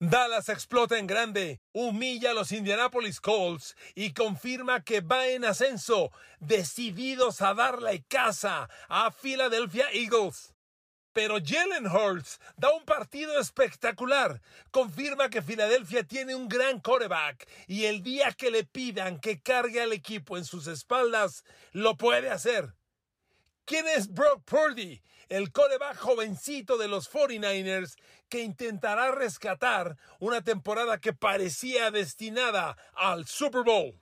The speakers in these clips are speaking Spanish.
Dallas explota en grande, humilla a los Indianapolis Colts y confirma que va en ascenso, decididos a darle casa a Philadelphia Eagles. Pero Jalen Hurts da un partido espectacular. Confirma que Filadelfia tiene un gran coreback y el día que le pidan que cargue al equipo en sus espaldas, lo puede hacer. ¿Quién es Brock Purdy? El coreback jovencito de los 49ers que intentará rescatar una temporada que parecía destinada al Super Bowl.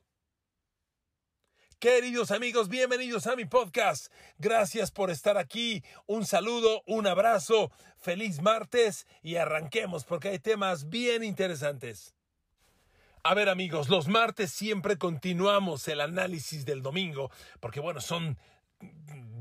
Queridos amigos, bienvenidos a mi podcast. Gracias por estar aquí. Un saludo, un abrazo, feliz martes y arranquemos porque hay temas bien interesantes. A ver amigos, los martes siempre continuamos el análisis del domingo porque bueno, son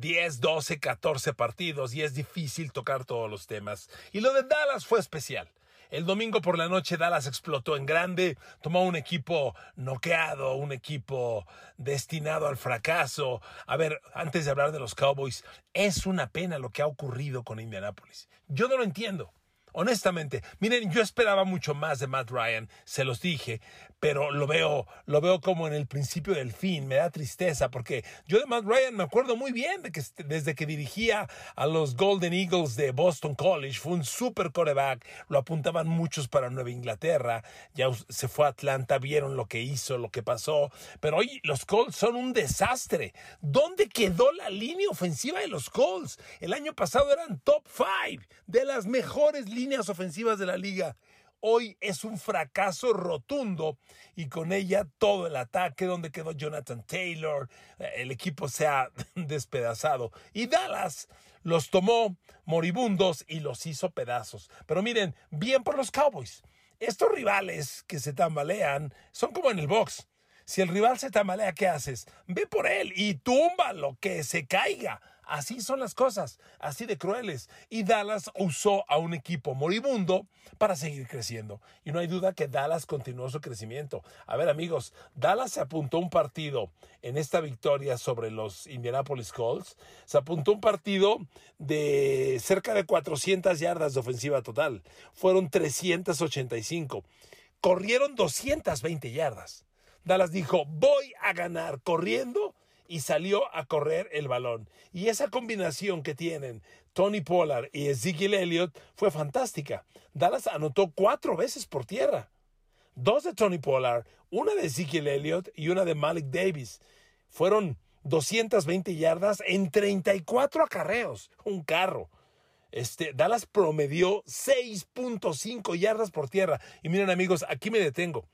10, 12, 14 partidos y es difícil tocar todos los temas. Y lo de Dallas fue especial. El domingo por la noche Dallas explotó en grande, tomó un equipo noqueado, un equipo destinado al fracaso. A ver, antes de hablar de los Cowboys, es una pena lo que ha ocurrido con Indianapolis. Yo no lo entiendo. Honestamente, miren, yo esperaba mucho más de Matt Ryan, se los dije, pero lo veo, lo veo como en el principio del fin, me da tristeza porque yo de Matt Ryan me acuerdo muy bien de que desde que dirigía a los Golden Eagles de Boston College, fue un super coreback, lo apuntaban muchos para Nueva Inglaterra, ya se fue a Atlanta, vieron lo que hizo, lo que pasó, pero hoy los Colts son un desastre. ¿Dónde quedó la línea ofensiva de los Colts? El año pasado eran top five de las mejores líneas líneas ofensivas de la liga. Hoy es un fracaso rotundo y con ella todo el ataque donde quedó Jonathan Taylor, eh, el equipo se ha despedazado y Dallas los tomó moribundos y los hizo pedazos. Pero miren, bien por los Cowboys. Estos rivales que se tambalean son como en el box. Si el rival se tambalea, ¿qué haces? Ve por él y túmbalo, que se caiga. Así son las cosas, así de crueles. Y Dallas usó a un equipo moribundo para seguir creciendo. Y no hay duda que Dallas continuó su crecimiento. A ver amigos, Dallas se apuntó un partido en esta victoria sobre los Indianapolis Colts. Se apuntó un partido de cerca de 400 yardas de ofensiva total. Fueron 385. Corrieron 220 yardas. Dallas dijo, voy a ganar corriendo y salió a correr el balón. Y esa combinación que tienen Tony Pollard y Ezekiel Elliott fue fantástica. Dallas anotó cuatro veces por tierra. Dos de Tony Pollard, una de Ezekiel Elliott y una de Malik Davis. Fueron 220 yardas en 34 acarreos. Un carro. Este, Dallas promedió 6.5 yardas por tierra. Y miren amigos, aquí me detengo.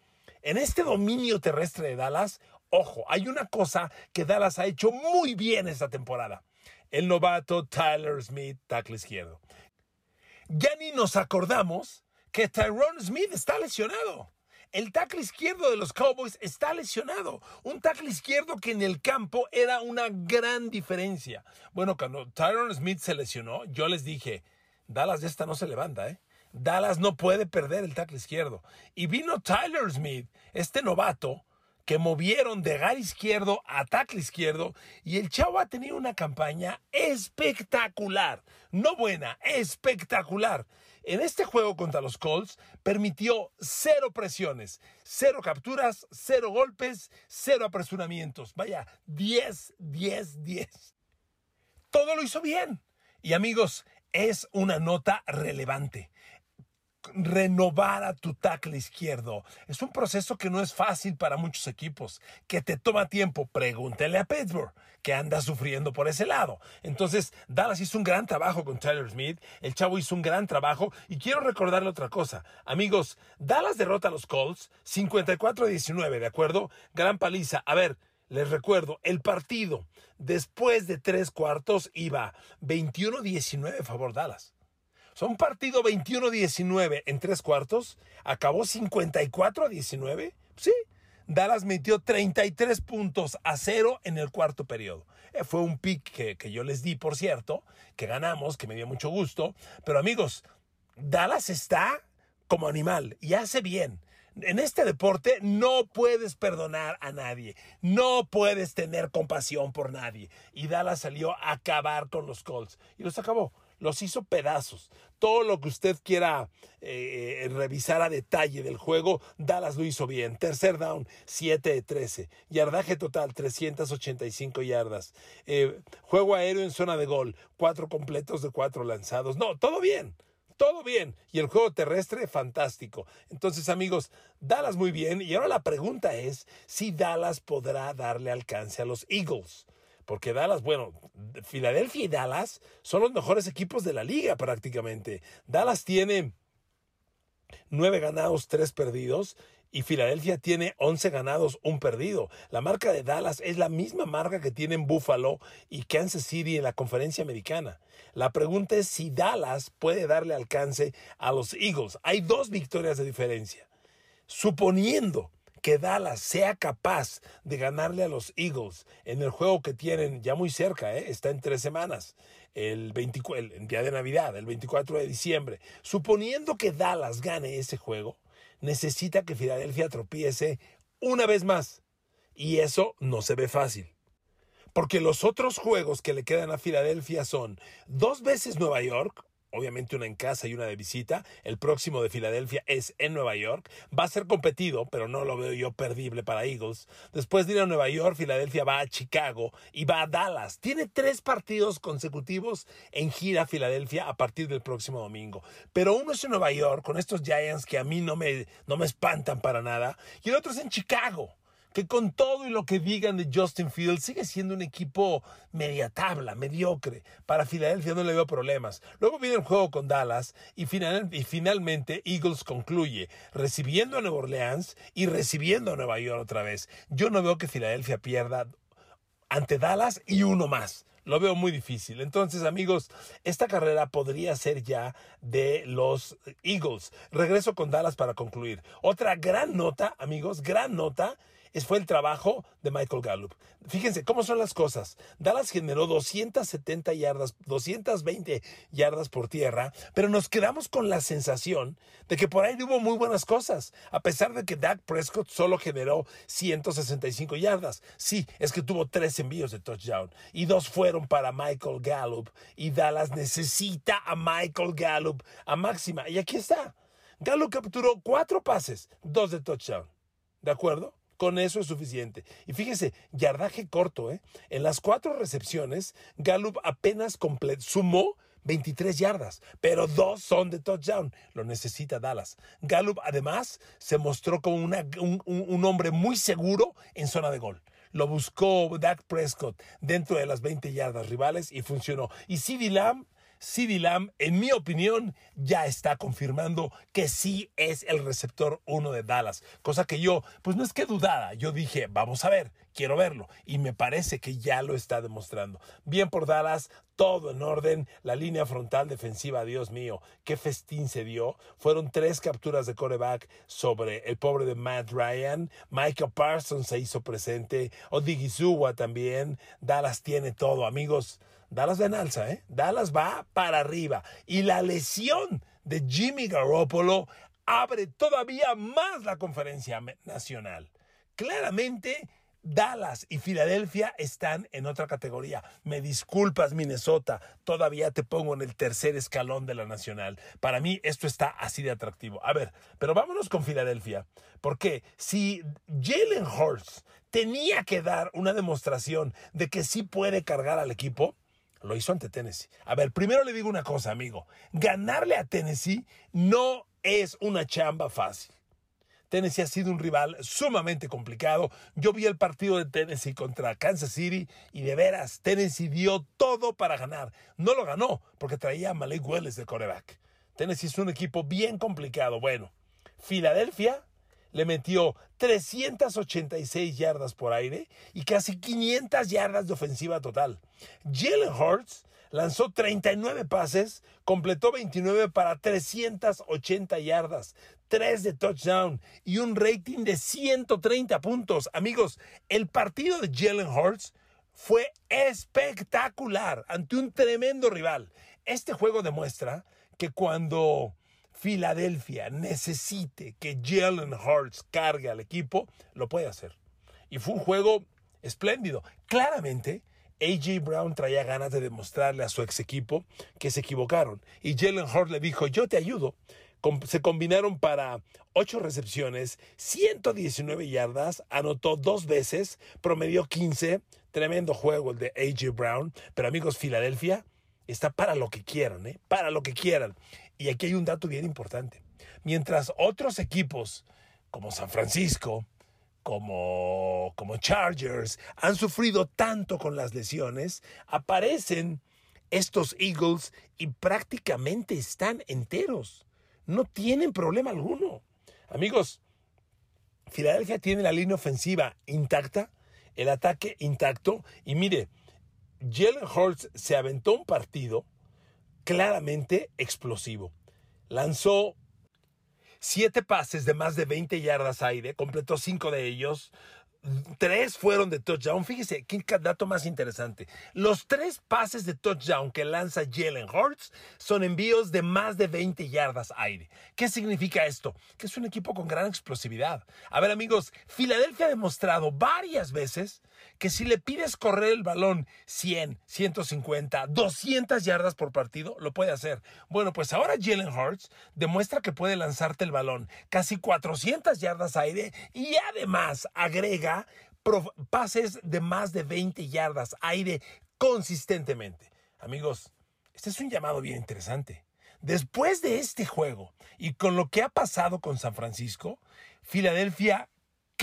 En este dominio terrestre de Dallas, ojo, hay una cosa que Dallas ha hecho muy bien esta temporada. El novato Tyler Smith, tackle izquierdo. Ya ni nos acordamos que Tyrone Smith está lesionado. El tackle izquierdo de los Cowboys está lesionado. Un tackle izquierdo que en el campo era una gran diferencia. Bueno, cuando Tyrone Smith se lesionó, yo les dije, Dallas de esta no se levanta, ¿eh? Dallas no puede perder el tackle izquierdo. Y vino Tyler Smith, este novato, que movieron de gar izquierdo a tackle izquierdo y el chavo ha tenido una campaña espectacular, no buena, espectacular. En este juego contra los Colts permitió cero presiones, cero capturas, cero golpes, cero apresuramientos. Vaya, 10, 10, 10. Todo lo hizo bien. Y amigos, es una nota relevante renovar a tu tackle izquierdo. Es un proceso que no es fácil para muchos equipos, que te toma tiempo. Pregúntele a Pittsburgh, que anda sufriendo por ese lado. Entonces, Dallas hizo un gran trabajo con Tyler Smith, el chavo hizo un gran trabajo y quiero recordarle otra cosa. Amigos, Dallas derrota a los Colts 54-19, ¿de acuerdo? Gran paliza. A ver, les recuerdo, el partido después de tres cuartos iba 21-19 a favor Dallas. Son partido 21-19 en tres cuartos. Acabó 54 a 19. Sí. Dallas metió 33 puntos a cero en el cuarto periodo. Eh, fue un pick que, que yo les di, por cierto, que ganamos, que me dio mucho gusto. Pero amigos, Dallas está como animal y hace bien. En este deporte no puedes perdonar a nadie, no puedes tener compasión por nadie. Y Dallas salió a acabar con los Colts y los acabó los hizo pedazos. Todo lo que usted quiera eh, revisar a detalle del juego, Dallas lo hizo bien. Tercer down, 7 de 13. Yardaje total, 385 yardas. Eh, juego aéreo en zona de gol, cuatro completos de cuatro lanzados. No, todo bien todo bien. Y el juego terrestre, fantástico. Entonces, amigos, Dallas muy bien. Y ahora la pregunta es si Dallas podrá darle alcance a los Eagles. Porque Dallas, bueno, Filadelfia y Dallas son los mejores equipos de la liga prácticamente. Dallas tiene nueve ganados, tres perdidos. Y Filadelfia tiene 11 ganados, un perdido. La marca de Dallas es la misma marca que tienen Buffalo y Kansas City en la conferencia americana. La pregunta es si Dallas puede darle alcance a los Eagles. Hay dos victorias de diferencia. Suponiendo que Dallas sea capaz de ganarle a los Eagles en el juego que tienen ya muy cerca, ¿eh? está en tres semanas, el, 24, el día de Navidad, el 24 de diciembre. Suponiendo que Dallas gane ese juego, necesita que Filadelfia tropiece una vez más. Y eso no se ve fácil. Porque los otros juegos que le quedan a Filadelfia son dos veces Nueva York, obviamente una en casa y una de visita. El próximo de Filadelfia es en Nueva York. Va a ser competido, pero no lo veo yo perdible para Eagles. Después de ir a Nueva York, Filadelfia va a Chicago y va a Dallas. Tiene tres partidos consecutivos en gira Filadelfia a partir del próximo domingo. Pero uno es en Nueva York con estos Giants que a mí no me, no me espantan para nada. Y el otro es en Chicago que con todo y lo que digan de Justin Fields sigue siendo un equipo media tabla, mediocre. Para Filadelfia no le veo problemas. Luego viene el juego con Dallas y, y finalmente Eagles concluye recibiendo a Nueva Orleans y recibiendo a Nueva York otra vez. Yo no veo que Filadelfia pierda ante Dallas y uno más. Lo veo muy difícil. Entonces, amigos, esta carrera podría ser ya de los Eagles. Regreso con Dallas para concluir. Otra gran nota, amigos, gran nota fue el trabajo de Michael Gallup. Fíjense cómo son las cosas. Dallas generó 270 yardas, 220 yardas por tierra, pero nos quedamos con la sensación de que por ahí hubo muy buenas cosas, a pesar de que Dak Prescott solo generó 165 yardas. Sí, es que tuvo tres envíos de touchdown y dos fueron para Michael Gallup y Dallas necesita a Michael Gallup a máxima. Y aquí está. Gallup capturó cuatro pases, dos de touchdown. ¿De acuerdo? Con eso es suficiente. Y fíjese, yardaje corto, ¿eh? En las cuatro recepciones, Gallup apenas sumó 23 yardas, pero dos son de touchdown. Lo necesita Dallas. Gallup además se mostró como un, hombre muy seguro en zona de gol. Lo buscó Dak Prescott dentro de las 20 yardas rivales y funcionó. Y CeeDee Lamb CeeDee Lamb, en mi opinión, ya está confirmando que sí es el receptor uno de Dallas. Cosa que yo, pues no es que dudara, yo dije, vamos a ver, quiero verlo. Y me parece que ya lo está demostrando. Bien por Dallas, todo en orden. La línea frontal defensiva, Dios mío, qué festín se dio. Fueron tres capturas de coreback sobre el pobre de Matt Ryan. Michael Parsons se hizo presente. Odigizuwa también. Dallas tiene todo, amigos. Dallas va en alza, ¿eh? Dallas va para arriba. Y la lesión de Jimmy Garoppolo abre todavía más la conferencia nacional. Claramente, Dallas y Filadelfia están en otra categoría. Me disculpas, Minnesota, todavía te pongo en el tercer escalón de la nacional. Para mí esto está así de atractivo. A ver, pero vámonos con Filadelfia, porque si Jalen Hurts tenía que dar una demostración de que sí puede cargar al equipo, lo hizo ante Tennessee. A ver, primero le digo una cosa, amigo. Ganarle a Tennessee no es una chamba fácil. Tennessee ha sido un rival sumamente complicado. Yo vi el partido de Tennessee contra Kansas City y de veras, Tennessee dio todo para ganar. No lo ganó porque traía a Malik Willis de coreback. Tennessee es un equipo bien complicado. Bueno, Filadelfia le metió 386 yardas por aire y casi 500 yardas de ofensiva total. Jalen Hurts lanzó 39 pases, completó 29 para 380 yardas, 3 de touchdown y un rating de 130 puntos. Amigos, el partido de Jalen Hurts fue espectacular ante un tremendo rival. Este juego demuestra que cuando Filadelfia necesite que Jalen Hurts cargue al equipo, lo puede hacer. Y fue un juego espléndido. Claramente, AJ Brown traía ganas de demostrarle a su ex equipo que se equivocaron. Y Jalen Hurts le dijo, yo te ayudo. Se combinaron para 8 recepciones, 119 yardas, anotó dos veces, promedió 15. Tremendo juego el de AJ Brown. Pero amigos, Filadelfia está para lo que quieran, ¿eh? para lo que quieran. Y aquí hay un dato bien importante. Mientras otros equipos como San Francisco, como, como Chargers han sufrido tanto con las lesiones, aparecen estos Eagles y prácticamente están enteros. No tienen problema alguno. Amigos, Filadelfia tiene la línea ofensiva intacta, el ataque intacto y mire, Jalen Hurts se aventó un partido claramente explosivo. Lanzó siete pases de más de 20 yardas aire, completó cinco de ellos, tres fueron de touchdown. Fíjese, qué dato más interesante. Los tres pases de touchdown que lanza Jalen Hurts son envíos de más de 20 yardas aire. ¿Qué significa esto? Que es un equipo con gran explosividad. A ver, amigos, Filadelfia ha demostrado varias veces que si le pides correr el balón 100, 150, 200 yardas por partido, lo puede hacer. Bueno, pues ahora Jalen Hurts demuestra que puede lanzarte el balón casi 400 yardas aire y además agrega pases de más de 20 yardas aire consistentemente. Amigos, este es un llamado bien interesante. Después de este juego y con lo que ha pasado con San Francisco, Filadelfia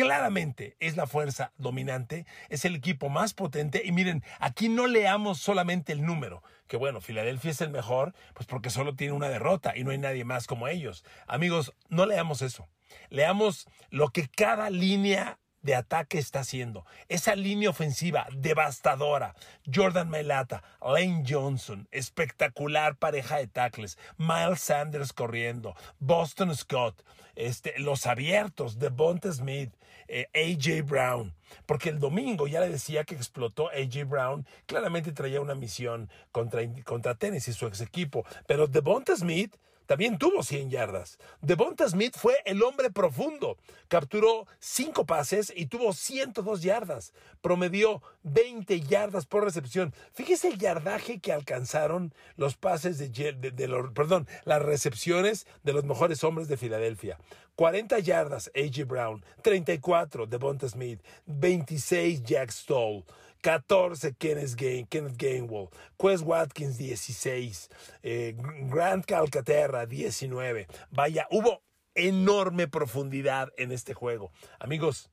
claramente es la fuerza dominante, es el equipo más potente y miren, aquí no leamos solamente el número, que bueno, Filadelfia es el mejor, pues porque solo tiene una derrota y no hay nadie más como ellos. Amigos, no leamos eso. Leamos lo que cada línea de ataque está haciendo. Esa línea ofensiva devastadora. Jordan Mailata, Lane Johnson, espectacular pareja de tackles. Miles Sanders corriendo. Boston Scott, este, los abiertos. Devonta Smith, eh, AJ Brown. Porque el domingo ya le decía que explotó AJ Brown. Claramente traía una misión contra, contra Tennessee, su ex equipo. Pero Devonta Smith también tuvo 100 yardas. Devonta Smith fue el hombre profundo. Capturó 5 pases y tuvo 102 yardas. Promedió 20 yardas por recepción. Fíjese el yardaje que alcanzaron los pases de, los, perdón, las recepciones de los mejores hombres de Filadelfia. 40 yardas AJ Brown, 34 Devonta Smith, 26 Jack Stoll. 14 Kenneth, Gain, Kenneth Gainwell, Quest Watkins 16, eh, Grant Calcaterra 19. Vaya, hubo enorme profundidad en este juego. Amigos,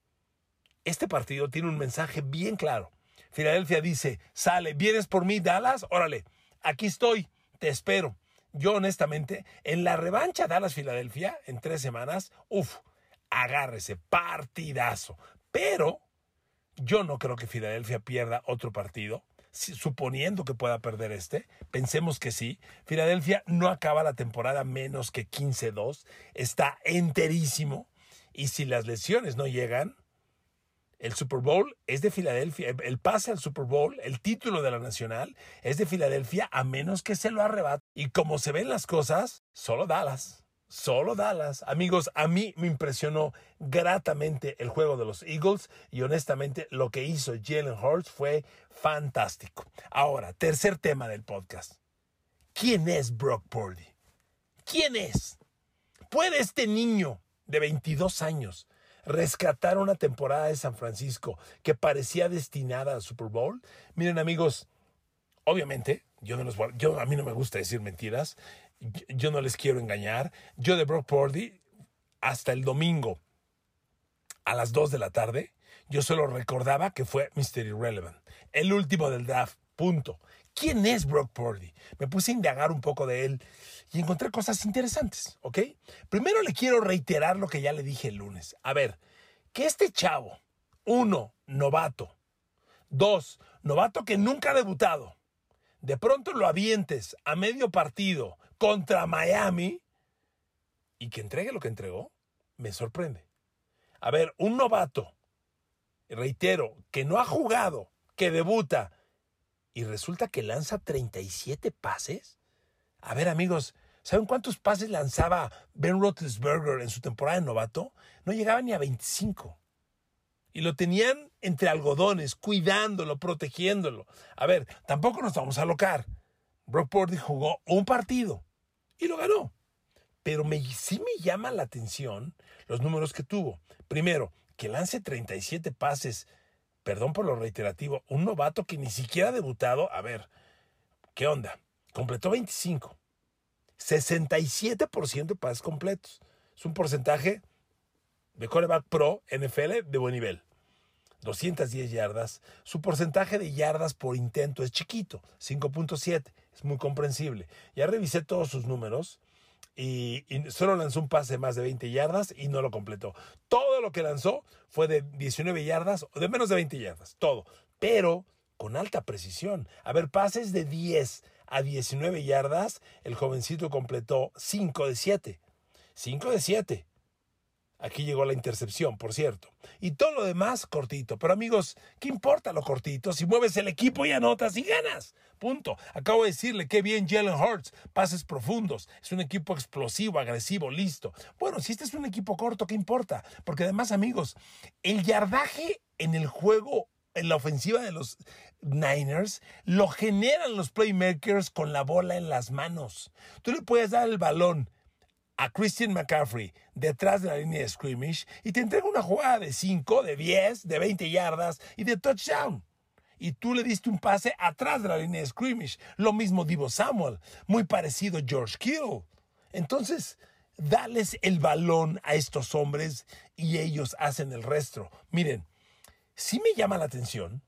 este partido tiene un mensaje bien claro. Filadelfia dice, sale, ¿vienes por mí, Dallas? Órale, aquí estoy, te espero. Yo honestamente, en la revancha Dallas-Filadelfia, en tres semanas, uff, agárrese, partidazo. Pero yo no creo que Filadelfia pierda otro partido. Suponiendo que pueda perder este, pensemos que sí. Filadelfia no acaba la temporada menos que 15-2. Está enterísimo. Y si las lesiones no llegan, el Super Bowl es de Filadelfia. El pase al Super Bowl, el título de la Nacional, es de Filadelfia a menos que se lo arrebate. Y como se ven las cosas, solo Dallas. Solo Dallas. Amigos, a mí me impresionó gratamente el juego de los Eagles y honestamente lo que hizo Jalen Hurts fue fantástico. Ahora, tercer tema del podcast. ¿Quién es Brock Purdy? ¿Quién es? ¿Puede este niño de 22 años rescatar una temporada de San Francisco que parecía destinada al Super Bowl? Miren amigos, obviamente, yo, no yo a mí no me gusta decir mentiras, yo no les quiero engañar. Yo de Brock Purdy, hasta el domingo a las 2 de la tarde, yo solo recordaba que fue Mr. Irrelevant, el último del draft, punto. ¿Quién es Brock Purdy? Me puse a indagar un poco de él y encontré cosas interesantes, ¿ok? Primero le quiero reiterar lo que ya le dije el lunes. A ver, que este chavo, uno, novato, dos, novato que nunca ha debutado, de pronto lo avientes a medio partido contra Miami y que entregue lo que entregó, me sorprende. A ver, un novato, reitero, que no ha jugado, que debuta y resulta que lanza 37 pases. A ver, amigos, ¿saben cuántos pases lanzaba Ben Roethlisberger en su temporada de novato? No llegaba ni a 25. Y lo tenían entre algodones, cuidándolo, protegiéndolo. A ver, tampoco nos vamos a locar. Brock Purdy jugó un partido y lo ganó. Pero me, sí me llama la atención los números que tuvo. Primero, que lance 37 pases, perdón por lo reiterativo, un novato que ni siquiera ha debutado. A ver, ¿qué onda? Completó 25. 67% de pases completos. Es un porcentaje de coreback pro NFL de buen nivel. 210 yardas. Su porcentaje de yardas por intento es chiquito, 5.7. Es muy comprensible. Ya revisé todos sus números y, y, solo lanzó un pase de más de 20 yardas y no lo completó. Todo lo que lanzó fue de 19 yardas o de menos de 20 yardas. Todo. Pero con alta precisión. A ver, pases de 10 a 19 yardas, el jovencito completó 5 de 7. 5 de 7. Aquí llegó la intercepción, por cierto. Y todo lo demás cortito. Pero amigos, ¿qué importa lo cortito? Si mueves el equipo y anotas y ganas. Punto. Acabo de decirle qué bien Jalen Hurts. Pases profundos. Es un equipo explosivo, agresivo, listo. Bueno, si este es un equipo corto, ¿qué importa? Porque además, amigos, el yardaje en el juego en la ofensiva de los Niners lo generan los playmakers con la bola en las manos. Tú le puedes dar el balón a Christian McCaffrey detrás de la línea de scrimmage y te entrega una jugada de 5, de 10, de 20 yardas y de touchdown. Y tú le diste un pase atrás de la línea de scrimmage. Lo mismo Divo Samuel, muy parecido George Kittle. Entonces, dales el balón a estos hombres y ellos hacen el resto. Miren, sí me llama la atención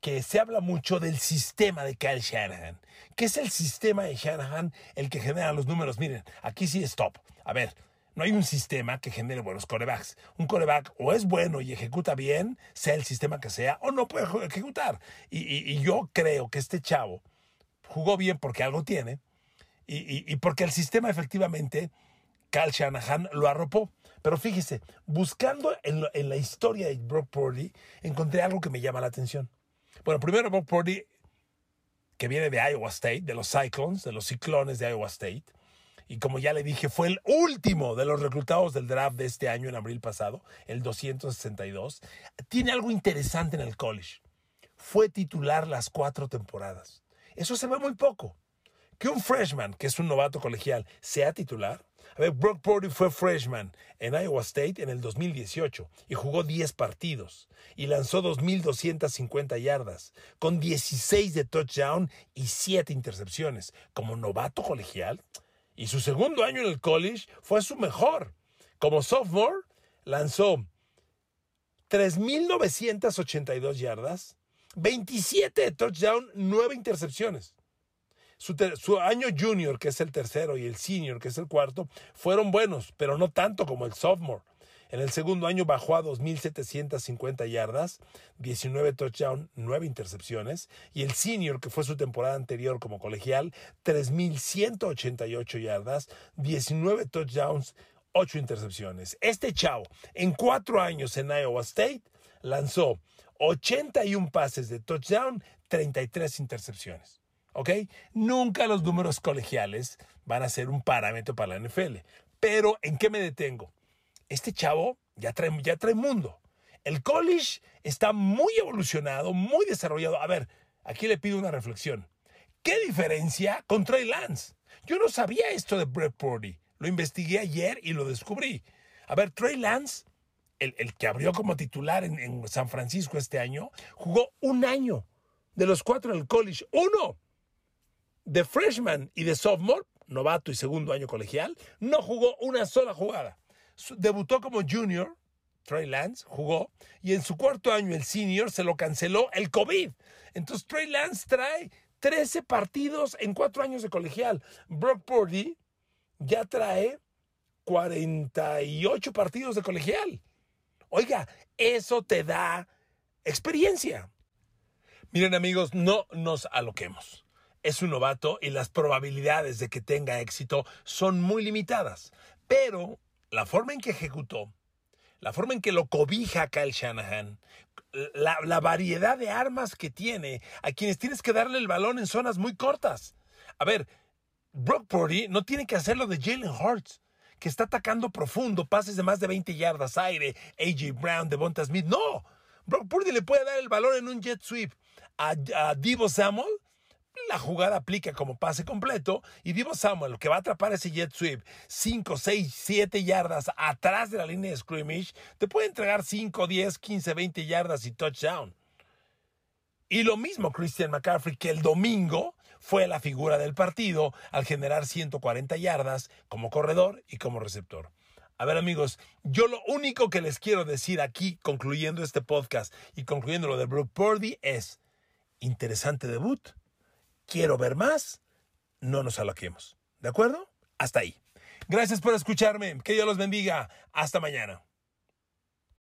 que se habla mucho del sistema de Kyle Shanahan. ¿Qué es el sistema de Shanahan el que genera los números? Miren, aquí sí stop. A ver, no hay un sistema que genere buenos corebacks. Un coreback o es bueno y ejecuta bien, sea el sistema que sea, o no puede ejecutar. Y, yo creo que este chavo jugó bien porque algo tiene y, porque el sistema efectivamente, Kyle Shanahan lo arropó. Pero fíjese, buscando en, en la historia de Brock Purdy, encontré algo que me llama la atención. Bueno, primero Brock Purdy, que viene de Iowa State, de los Cyclones, de los Ciclones de Iowa State. Y como ya le dije, fue el último de los reclutados del draft de este año, en abril pasado, el 262. Tiene algo interesante en el college. Fue titular las cuatro temporadas. Eso se ve muy poco. Que un freshman, que es un novato colegial, sea titular. A ver, Brock Purdy fue freshman en Iowa State en el 2018 y jugó 10 partidos y lanzó 2.250 yardas, con 16 de touchdown y 7 intercepciones. Como novato colegial, y su segundo año en el college fue su mejor. Como sophomore, lanzó 3.982 yardas, 27 de touchdown, 9 intercepciones. Su, año junior, que es el tercero, y el senior, que es el cuarto, fueron buenos, pero no tanto como el sophomore. En el segundo año bajó a 2.750 yardas, 19 touchdowns, 9 intercepciones. Y el senior, que fue su temporada anterior como colegial, 3.188 yardas, 19 touchdowns, 8 intercepciones. Este chavo, en cuatro años en Iowa State, lanzó 81 pases de touchdown, 33 intercepciones. ¿Ok? Nunca los números colegiales van a ser un parámetro para la NFL. Pero, ¿en qué me detengo? Este chavo ya trae, ya trae mundo. El college está muy evolucionado, muy desarrollado. A ver, aquí le pido una reflexión. ¿Qué diferencia con Trey Lance? Yo no sabía esto de Brett Purdy. Lo investigué ayer y lo descubrí. A ver, Trey Lance, el, el que abrió como titular en, en San Francisco este año, jugó un año de los cuatro del college. ¡Uno! De freshman y de sophomore, novato y segundo año colegial, no jugó una sola jugada. Debutó como junior, Trey Lance jugó, y en su cuarto año el senior se lo canceló el COVID. Entonces Trey Lance trae 13 partidos en cuatro años de colegial. Brock Purdy ya trae 48 partidos de colegial. Oiga, eso te da experiencia. Miren amigos, no nos aloquemos es un novato y las probabilidades de que tenga éxito son muy limitadas. Pero la forma en que ejecutó, la forma en que lo cobija Kyle Shanahan, la, la, variedad de armas que tiene, a quienes tienes que darle el balón en zonas muy cortas. A ver, Brock Purdy no tiene que hacer lo de Jalen Hurts, que está atacando profundo, pases de más de 20 yardas, aire, AJ Brown, Devonta Smith. No, Brock Purdy le puede dar el balón en un jet sweep a, a Divo Samuel la jugada aplica como pase completo y Divo Samuel, que va a atrapar ese jet sweep 5, 6, 7 yardas atrás de la línea de scrimmage, te puede entregar 5, 10, 15, 20 yardas y touchdown. Y lo mismo Christian McCaffrey, que el domingo fue la figura del partido al generar 140 yardas como corredor y como receptor. A ver amigos, yo lo único que les quiero decir aquí, concluyendo este podcast y concluyendo lo de Brook Purdy, es interesante debut, quiero ver más, no nos aloquemos. ¿De acuerdo? Hasta ahí. Gracias por escucharme. Que Dios los bendiga. Hasta mañana.